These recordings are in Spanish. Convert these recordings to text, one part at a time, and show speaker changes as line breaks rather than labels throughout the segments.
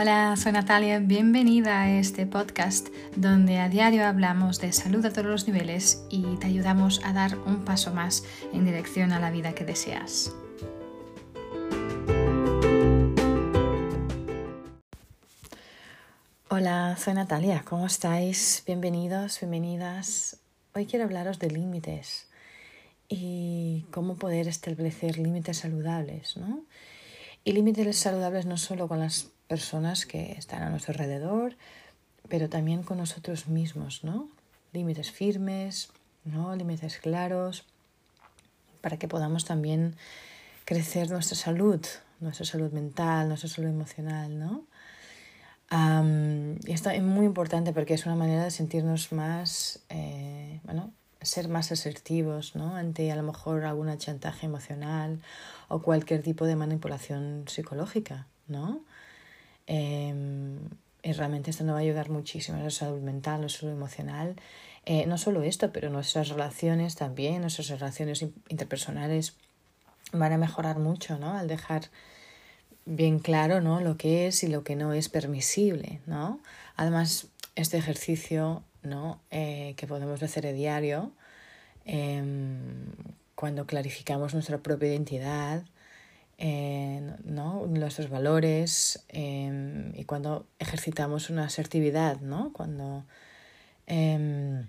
Hola, soy Natalia, bienvenida a este podcast donde a diario hablamos de salud a todos los niveles y te ayudamos a dar un paso más en dirección a la vida que deseas. Hola, soy Natalia, ¿cómo estáis? Bienvenidos, bienvenidas. Hoy quiero hablaros de límites y cómo poder establecer límites saludables, ¿no? Y límites saludables no solo con las personas que están a nuestro alrededor, pero también con nosotros mismos, ¿no? Límites firmes, ¿no? Límites claros, para que podamos también crecer nuestra salud, nuestra salud mental, nuestra salud emocional, ¿no? y esto es muy importante porque es una manera de sentirnos más, eh, bueno, ser más asertivos ¿no? ante a lo mejor algún chantaje emocional o cualquier tipo de manipulación psicológica, ¿no? Em, y realmente esto nos va a ayudar muchísimo a la salud mental, a la salud emocional. Eh, no solo esto, pero nuestras relaciones también, nuestras relaciones interpersonales van a mejorar mucho, ¿no? Al dejar bien claro, ¿no? Lo que es y lo que no es permisible, ¿no? Además, este ejercicio ¿no? Eh, que podemos hacer a diario em, cuando clarificamos nuestra propia identidad, eh, ¿no? nuestros valores em, y cuando ejercitamos una asertividad, ¿no? cuando em,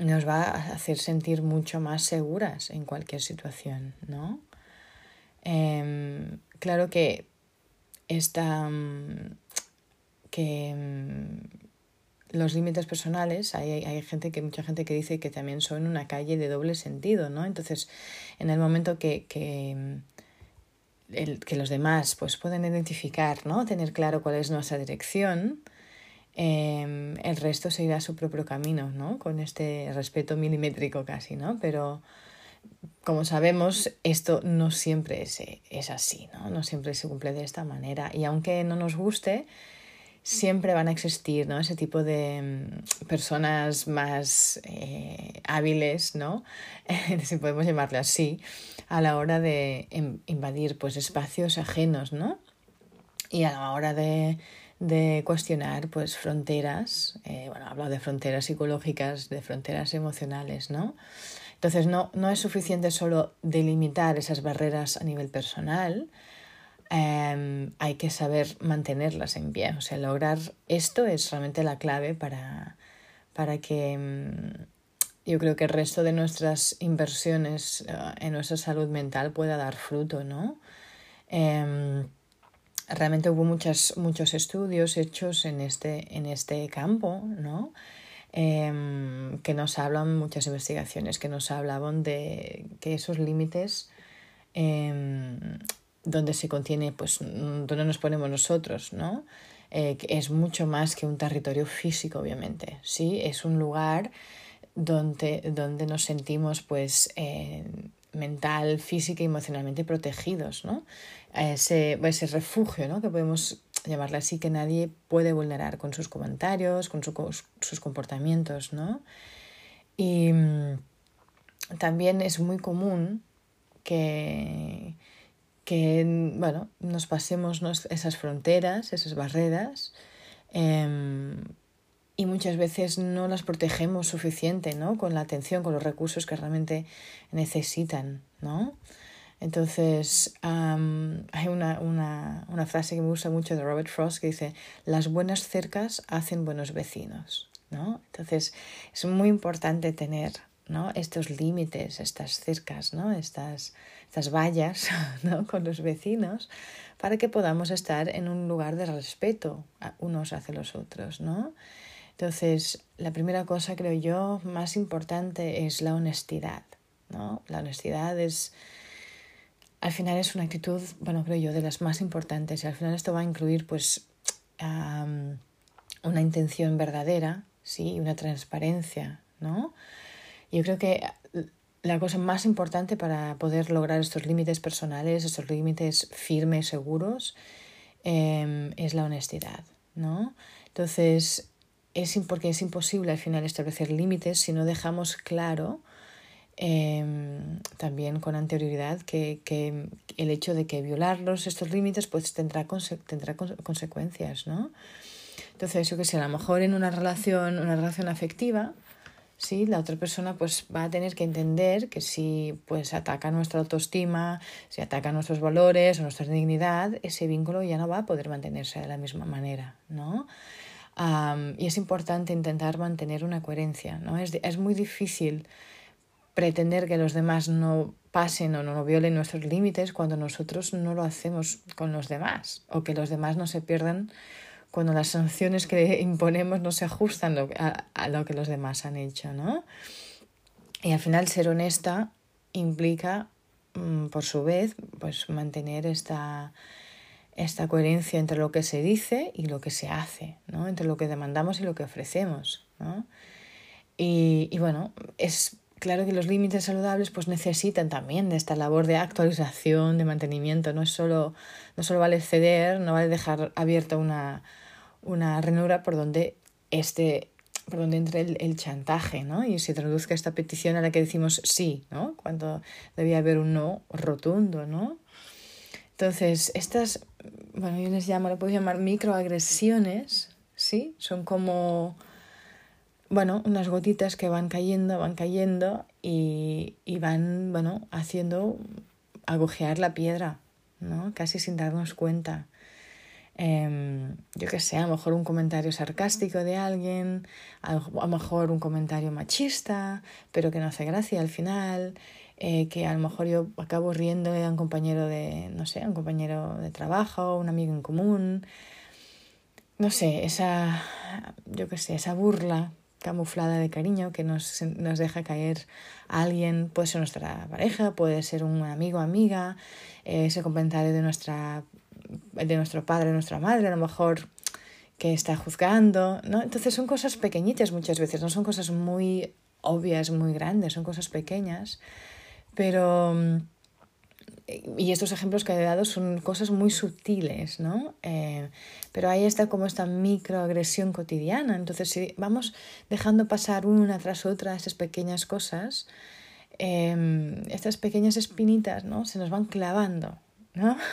nos va a hacer sentir mucho más seguras en cualquier situación. ¿no? claro que esta que los límites personales, hay, hay, gente que, mucha gente que dice que también son una calle de doble sentido, ¿no? Entonces, en el momento que, que, el, que los demás pues, pueden identificar, ¿no? Tener claro cuál es nuestra dirección, em, el resto se irá a su propio camino, ¿no? Con este respeto milimétrico casi, ¿no? Pero como sabemos, esto no siempre es, es así, ¿no? No siempre se cumple de esta manera. Y aunque no nos guste, siempre van a existir ¿no? ese tipo de mm, personas más eh, hábiles, ¿no? si podemos llamarle así, a la hora de invadir pues, espacios ajenos, ¿no? Y a la hora de, de cuestionar pues, fronteras, eh, bueno, hablo de fronteras psicológicas, de fronteras emocionales, ¿no? Entonces no, no es suficiente solo delimitar esas barreras a nivel personal, Em, hay que saber mantenerlas en pie. O sea, lograr esto es realmente la clave para, para que em, yo creo que el resto de nuestras inversiones eh, en nuestra salud mental pueda dar fruto, ¿no? Em, realmente hubo muchas, muchos estudios hechos en este, en este campo, ¿no? que nos hablan, muchas investigaciones que nos hablaban de que esos límites donde se contiene, pues, donde nos ponemos nosotros, ¿no? Eh, es mucho más que un territorio físico, obviamente, ¿sí? Es un lugar donde, donde nos sentimos, pues, eh, mental, física y emocionalmente protegidos, ¿no? Ese, ese refugio, ¿no? Que podemos llamarle así, que nadie puede vulnerar con sus comentarios, con sus comportamientos, ¿no? Y mm, también es muy común que que bueno, nos pasemos esas fronteras, esas barreras, em, y muchas veces no las protegemos suficiente, ¿no? Con la atención, con los recursos que realmente necesitan, ¿no? Entonces, hay una, una, una, frase que me gusta mucho de Robert Frost que dice, las buenas cercas hacen buenos vecinos, ¿no? Entonces, es muy importante tener ¿no? estos límites, estas cercas, ¿no? estas, estas vallas ¿no? con los vecinos, para que podamos estar en un lugar de respeto unos hacia los otros. ¿no? Entonces, la primera cosa, creo yo, más importante es la honestidad. ¿no? La honestidad es, al final es una actitud, bueno, creo yo, de las más importantes y al final esto va a incluir pues una intención verdadera, ¿sí? una transparencia, ¿no? Yo creo que la cosa más importante para poder lograr estos límites personales, estos límites firmes, seguros, em, es la honestidad, ¿no? Entonces, es porque es imposible al final establecer límites si no dejamos claro em, también con anterioridad que, que, el hecho de que violarlos, estos límites, pues tendrá, tendrá consecuencias, ¿no? Entonces, yo que sé, a lo mejor en una relación, una relación afectiva, ¿sí? La otra persona pues va a tener que entender que si pues ataca nuestra autoestima, si ataca nuestros valores o nuestra dignidad, ese vínculo ya no va a poder mantenerse de la misma manera, ¿no? y es importante intentar mantener una coherencia, ¿no? Es, es muy difícil pretender que los demás no pasen o no violen nuestros límites cuando nosotros no lo hacemos con los demás o que los demás no se pierdan cuando las sanciones que imponemos no se ajustan a, lo que los demás han hecho, ¿no? Y al final ser honesta implica, mm, por su vez, pues mantener esta, esta coherencia entre lo que se dice y lo que se hace, ¿no? Entre lo que demandamos y lo que ofrecemos, ¿no? Y, y bueno, es claro que los límites saludables pues necesitan también de esta labor de actualización, de mantenimiento. No es solo, no solo vale ceder, no vale dejar abierta una, una ranura por donde este por donde entre el, el, chantaje, ¿no? Y se traduzca esta petición a la que decimos sí, ¿no? Cuando debía haber un no rotundo, ¿no? Entonces, estas, bueno, yo les llamo, le puedo llamar microagresiones, ¿sí? Son como bueno, unas gotitas que van cayendo, van cayendo y, y van, bueno, haciendo agujear la piedra, ¿no? Casi sin darnos cuenta. Eh, yo qué sé, a lo mejor un comentario sarcástico de alguien, a lo mejor un comentario machista, pero que no hace gracia al final, eh, que a lo mejor yo acabo riendo a un compañero de, no sé, un compañero de trabajo, un amigo en común, no sé, esa, yo qué sé, esa burla camuflada de cariño que nos, nos deja caer alguien, puede ser nuestra pareja, puede ser un amigo, amiga, eh, ese comentario de nuestra de nuestro padre, nuestra madre, a lo mejor que está juzgando, ¿no? Entonces son cosas pequeñitas muchas veces, no son cosas muy obvias, muy grandes, son cosas pequeñas, pero y estos ejemplos que he dado son cosas muy sutiles, ¿no? Eh, pero ahí está como esta microagresión cotidiana. Entonces, si vamos dejando pasar una tras otra estas pequeñas cosas, em, estas pequeñas espinitas, ¿no? Se nos van clavando, ¿no?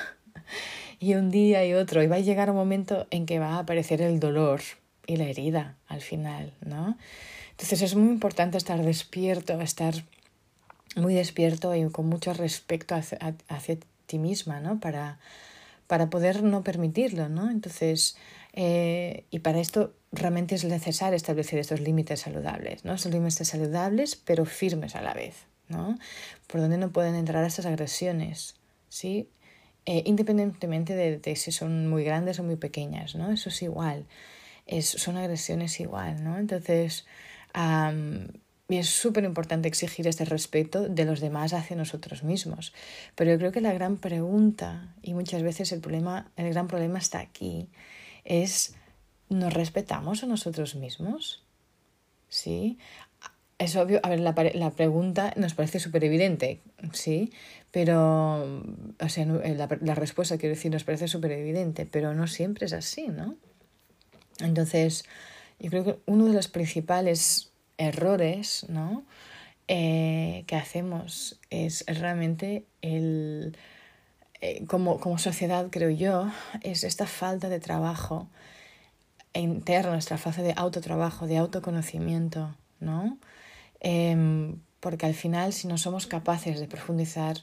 Y un día y otro, y va a llegar un momento en que va a aparecer el dolor y la herida al final, ¿no? Entonces es muy importante estar despierto, estar muy despierto y con mucho respeto hacia, hacia ti misma, ¿no? Para, para poder no permitirlo, ¿no? Entonces, eh, y para esto realmente es necesario establecer estos límites saludables, ¿no? Son límites saludables pero firmes a la vez, ¿no? Por donde no pueden entrar estas agresiones, ¿sí? Eh, independientemente de, si son muy grandes o muy pequeñas, ¿no? Eso es igual, es, son agresiones igual, ¿no? Entonces, y es súper importante exigir este respeto de los demás hacia nosotros mismos. Pero yo creo que la gran pregunta, y muchas veces el, problema, el gran problema está aquí, es, ¿nos respetamos a nosotros mismos? ¿Sí? Es obvio, a ver, la, la pregunta nos parece súper evidente, ¿sí? Pero, o sea, la, la respuesta, quiero decir, nos parece súper evidente, pero no siempre es así, ¿no? Entonces, yo creo que uno de los principales errores ¿no? Eh, que hacemos es realmente el, eh, como, como sociedad, creo yo, es esta falta de trabajo interno, esta falta de autotrabajo, de autoconocimiento, ¿no? Em, porque al final, si no somos capaces de profundizar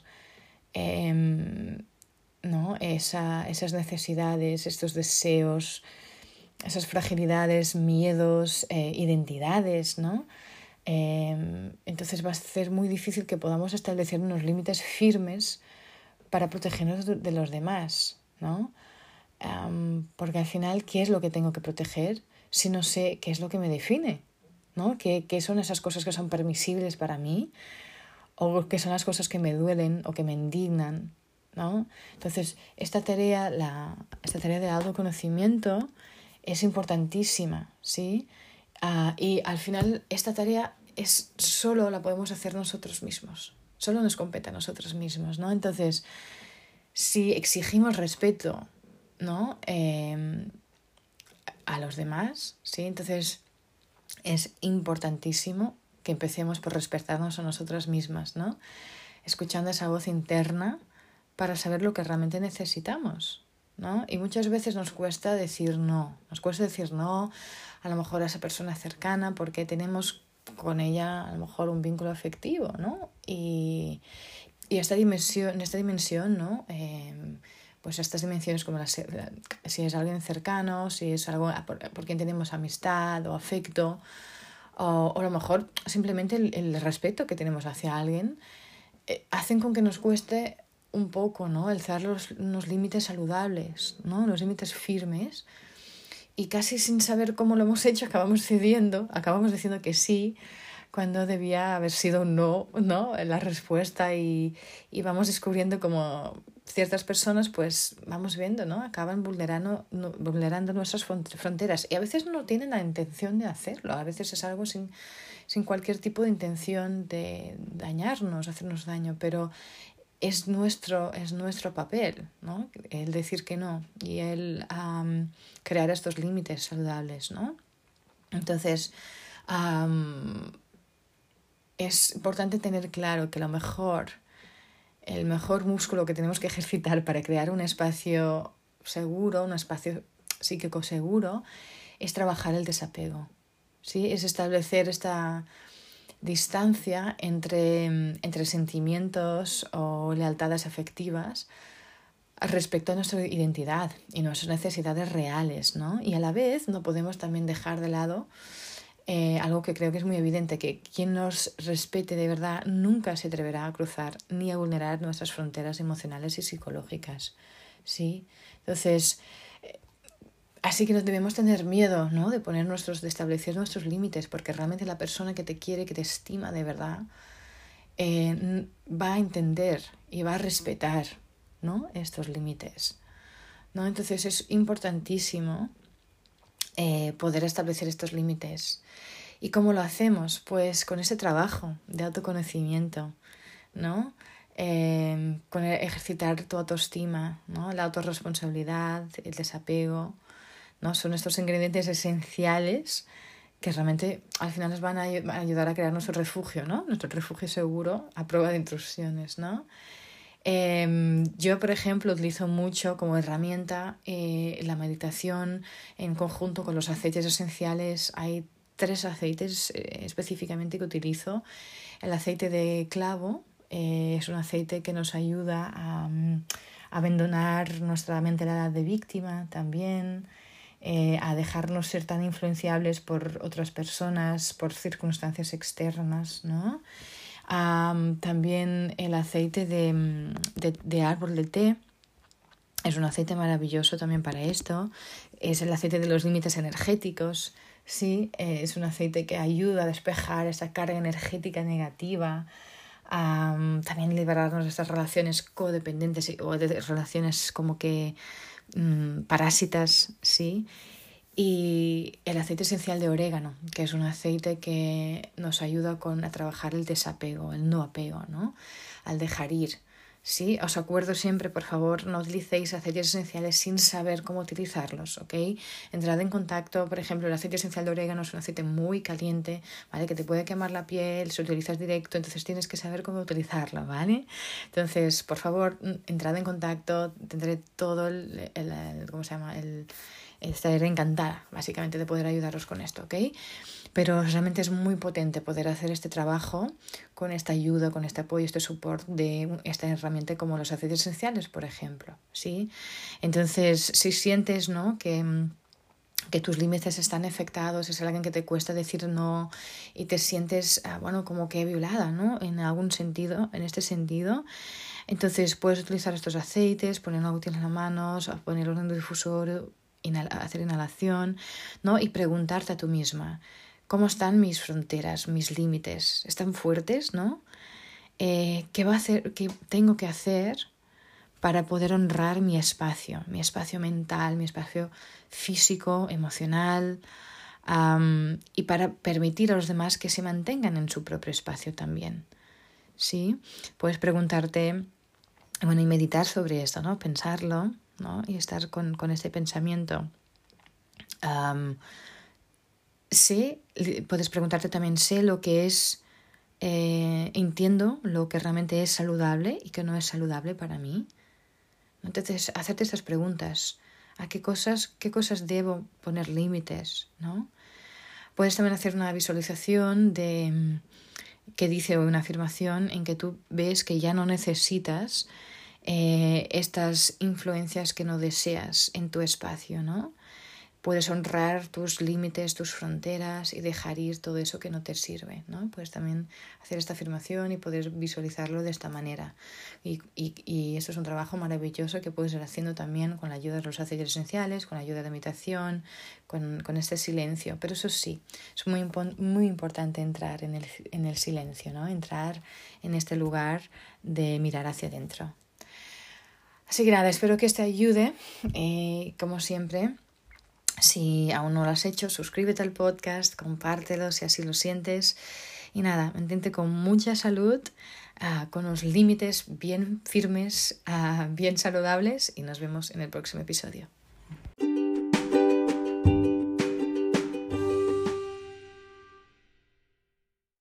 em, ¿no? Esa, esas necesidades, estos deseos, esas fragilidades, miedos, eh, identidades, ¿no? Em, entonces va a ser muy difícil que podamos establecer unos límites firmes para protegernos de los demás, ¿no? porque al final, ¿qué es lo que tengo que proteger si no sé qué es lo que me define? ¿no? ¿Qué, ¿Qué son esas cosas que son permisibles para mí? ¿O qué son las cosas que me duelen o que me indignan? ¿no? Entonces, esta tarea, la, esta tarea de autoconocimiento es importantísima, ¿sí? Ah, y al final esta tarea es solo la podemos hacer nosotros mismos, solo nos compete a nosotros mismos, ¿no? Entonces, si exigimos respeto, ¿no? Em, a los demás, ¿sí? Entonces es importantísimo que empecemos por respetarnos a nosotras mismas, ¿no? Escuchando esa voz interna para saber lo que realmente necesitamos, ¿no? Y muchas veces nos cuesta decir no, nos cuesta decir no a lo mejor a esa persona cercana porque tenemos con ella a lo mejor un vínculo afectivo, ¿no? Y, y esta dimensión, en esta dimensión, ¿no? Em, pues estas dimensiones como la, si es alguien cercano, si es algo por, quien tenemos amistad o afecto, o, a lo mejor simplemente el, el, respeto que tenemos hacia alguien, eh, hacen con que nos cueste un poco, ¿no? Cerrar los, unos límites saludables, ¿no? Los límites firmes. Y casi sin saber cómo lo hemos hecho, acabamos cediendo, acabamos diciendo que sí, cuando debía haber sido no, ¿no? La respuesta y, y vamos descubriendo como ciertas personas, pues vamos viendo, ¿no? Acaban vulnerando, vulnerando nuestras fronteras y a veces no tienen la intención de hacerlo, a veces es algo sin, sin cualquier tipo de intención de dañarnos, hacernos daño, pero es nuestro, es nuestro papel, ¿no? El decir que no y el crear estos límites saludables, ¿no? Entonces, es importante tener claro que lo mejor, el mejor músculo que tenemos que ejercitar para crear un espacio seguro, un espacio psíquico seguro, es trabajar el desapego. ¿sí? Es establecer esta distancia entre, entre sentimientos o lealtades afectivas respecto a nuestra identidad y nuestras necesidades reales, ¿no? Y a la vez no podemos también dejar de lado eh, algo que creo que es muy evidente, que quien nos respete de verdad nunca se atreverá a cruzar ni a vulnerar nuestras fronteras emocionales y psicológicas, ¿sí? Entonces, Así que no debemos tener miedo, ¿no? De poner nuestros, de establecer nuestros límites, porque realmente la persona que te quiere, que te estima de verdad, eh, va a entender y va a respetar, ¿no? Estos límites, ¿no? Entonces es importantísimo eh, poder establecer estos límites. ¿Y cómo lo hacemos? Pues con ese trabajo de autoconocimiento, ¿no? Eh, con ejercitar tu autoestima, ¿no? la autorresponsabilidad, el desapego, ¿no? Son estos ingredientes esenciales que realmente al final nos van a ayudar a crear nuestro refugio, ¿no? Nuestro refugio seguro a prueba de intrusiones, ¿no? Em, yo, por ejemplo, utilizo mucho como herramienta eh, la meditación en conjunto con los aceites esenciales. Hay tres aceites eh, específicamente que utilizo. El aceite de clavo eh, es un aceite que nos ayuda a, mm, a abandonar nuestra mentalidad de víctima también. Eh, a dejarnos ser tan influenciables por otras personas, por circunstancias externas, ¿no? también el aceite de, de, árbol de té es un aceite maravilloso también para esto. Es el aceite de los límites energéticos, sí, eh, es un aceite que ayuda a despejar esa carga energética negativa. también liberarnos de estas relaciones codependentes o de relaciones como que Mm, parásitas, sí. Y el aceite esencial de orégano, que es un aceite que nos ayuda con, a trabajar el desapego, el no apego, ¿no? Al dejar ir. ¿Sí? Os acuerdo siempre, por favor, no utilicéis aceites esenciales sin saber cómo utilizarlos, ¿ok? Entrad en contacto, por ejemplo, el aceite esencial de orégano es un aceite muy caliente, ¿vale? Que te puede quemar la piel, si utilizas directo, entonces tienes que saber cómo utilizarlo, ¿vale? Entonces, por favor, entrad en contacto, tendré todo el, el ¿cómo se llama? El, estaré encantada, básicamente, de poder ayudaros con esto, ¿ok? Pero realmente es muy potente poder hacer este trabajo con esta ayuda, con este apoyo, este support de esta herramienta como los aceites esenciales, por ejemplo, ¿sí? Entonces, si sientes, ¿no?, que que tus límites están afectados, es alguien que te cuesta decir no y te sientes, ah, bueno, como que violada, ¿no? En algún sentido, en este sentido. Entonces puedes utilizar estos aceites, poner algo en las manos, ponerlo en un difusor, hacer inhalación, ¿no? Y preguntarte a tú misma, cómo están mis fronteras, mis límites, están fuertes, ¿no? Eh, ¿Qué va a hacer, qué tengo que hacer para poder honrar mi espacio, mi espacio mental, mi espacio físico, emocional, y para permitir a los demás que se mantengan en su propio espacio también. ¿Sí? Puedes preguntarte, bueno, y meditar sobre esto, ¿no? Pensarlo, ¿no? Y estar con, con este pensamiento sé, puedes preguntarte también, sé lo que es, eh, entiendo lo que realmente es saludable y que no es saludable para mí. Entonces, hacerte estas preguntas. ¿A qué cosas, qué cosas debo poner límites? ¿no? Puedes también hacer una visualización de mm, que dice una afirmación en que tú ves que ya no necesitas eh, estas influencias que no deseas en tu espacio, ¿no? Puedes honrar tus límites, tus fronteras y dejar ir todo eso que no te sirve. ¿no? Puedes también hacer esta afirmación y poder visualizarlo de esta manera. Y, y, y esto es un trabajo maravilloso que puedes ir haciendo también con la ayuda de los aceites esenciales, con la ayuda de meditación, con, con este silencio. Pero eso sí, es muy, muy importante entrar en el, en el silencio, ¿no? entrar en este lugar de mirar hacia adentro. Así que nada, espero que esto ayude. Eh, como siempre, si aún no lo has hecho, suscríbete al podcast, compártelo si así lo sientes. Y nada, mantente con mucha salud, uh, con los límites bien firmes, uh, bien saludables y nos vemos en el próximo episodio.